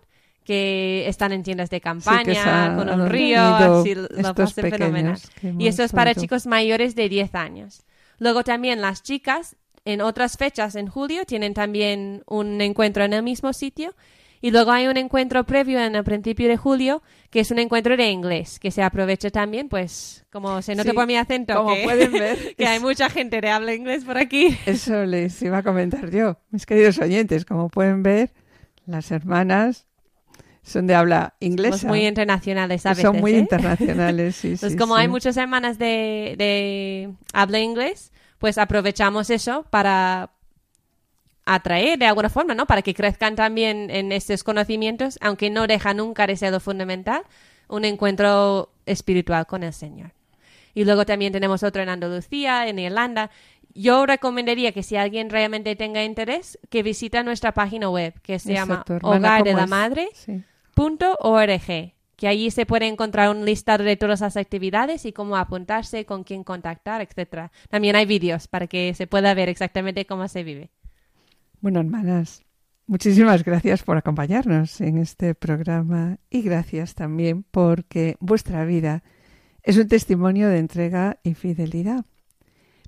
S4: que están en tiendas de campaña, con un río, así lo pasan fenomenal. Y eso es para chicos mayores de 10 años. Luego también las chicas, en otras fechas en julio, tienen también un encuentro en el mismo sitio. Y luego hay un encuentro previo en el principio de julio, que es un encuentro de inglés, que se aprovecha también, pues, como se nota
S2: Sí,
S4: por mi acento,
S2: como
S4: que,
S2: pueden ver,
S4: que hay mucha gente que habla inglés por aquí.
S2: Eso les iba a comentar yo, mis queridos oyentes. Como pueden ver, las hermanas son de habla inglesa.
S4: Somos muy internacionales a veces.
S2: Son muy
S4: ¿eh?
S2: internacionales, sí,
S4: Entonces,
S2: sí,
S4: como
S2: sí.
S4: hay muchas hermanas de, de habla inglés, pues aprovechamos eso para atraer de alguna forma, ¿no? Para que crezcan también en estos conocimientos, aunque no deja nunca de ser lo fundamental, un encuentro espiritual con el Señor. Y luego también tenemos otro en Andalucía, en Irlanda. Yo recomendaría que si alguien realmente tenga interés, que visita nuestra página web, que se llama
S2: Exacto, hermana,
S4: Hogar de
S2: ¿cómo
S4: la
S2: es?
S4: Madre
S2: Sí.
S4: .org, que allí se puede encontrar un listado de todas las actividades y cómo apuntarse, con quién contactar, etcétera. También hay vídeos para que se pueda ver exactamente cómo se vive.
S2: Bueno, hermanas, muchísimas gracias por acompañarnos en este programa y gracias también porque vuestra vida es un testimonio de entrega y fidelidad.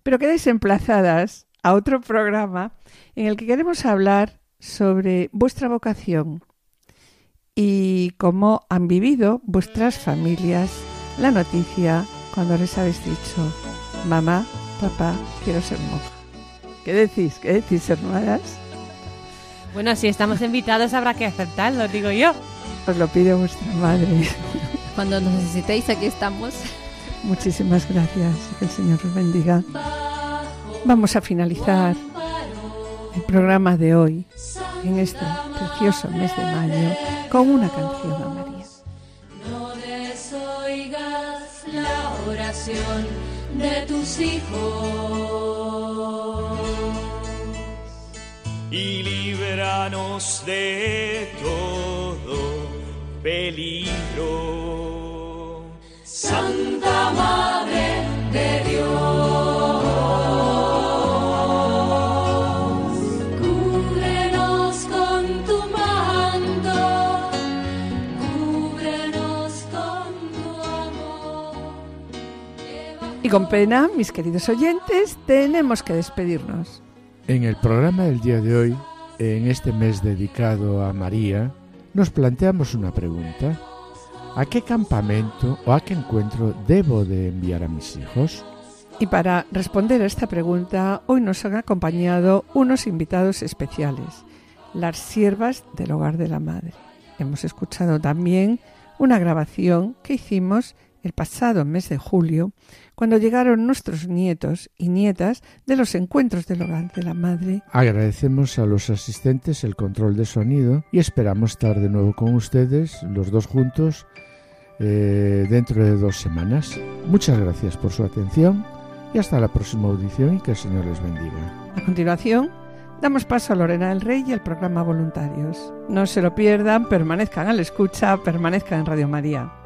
S2: Pero quedáis emplazadas a otro programa en el que queremos hablar sobre vuestra vocación y cómo han vivido vuestras familias la noticia cuando les habéis dicho, mamá, papá, quiero ser monja. ¿Qué decís? ¿Qué decís, hermanas?
S4: Bueno, si estamos invitados habrá que aceptarlo, digo yo.
S2: Os lo pide vuestra madre.
S5: Cuando nos necesitéis, aquí estamos.
S2: Muchísimas gracias. Que el Señor os bendiga. Vamos a finalizar el programa de hoy en este precioso mes de mayo con una canción a María.
S14: No desoigas la oración de tus hijos.
S15: Y líbranos de todo peligro.
S14: Santa Madre de Dios, cúbrenos con tu manto, cúbrenos con tu amor.
S2: Y con pena, mis queridos oyentes, tenemos que despedirnos.
S3: En el programa del día de hoy, en este mes dedicado a María, nos planteamos una pregunta. ¿A qué campamento o a qué encuentro debo de enviar a mis hijos?
S2: Y para responder a esta pregunta, hoy nos han acompañado unos invitados especiales, las siervas del hogar de la madre. Hemos escuchado también una grabación que hicimos el pasado mes de julio, cuando llegaron nuestros nietos y nietas de los encuentros del hogar de la madre.
S3: Agradecemos a los asistentes el control de sonido y esperamos estar de nuevo con ustedes, los dos juntos, eh, dentro de dos semanas. Muchas gracias por su atención y hasta la próxima audición y que el Señor les bendiga.
S2: A continuación, damos paso a Lorena del Rey y al programa Voluntarios. No se lo pierdan, permanezcan a la escucha, permanezcan en Radio María.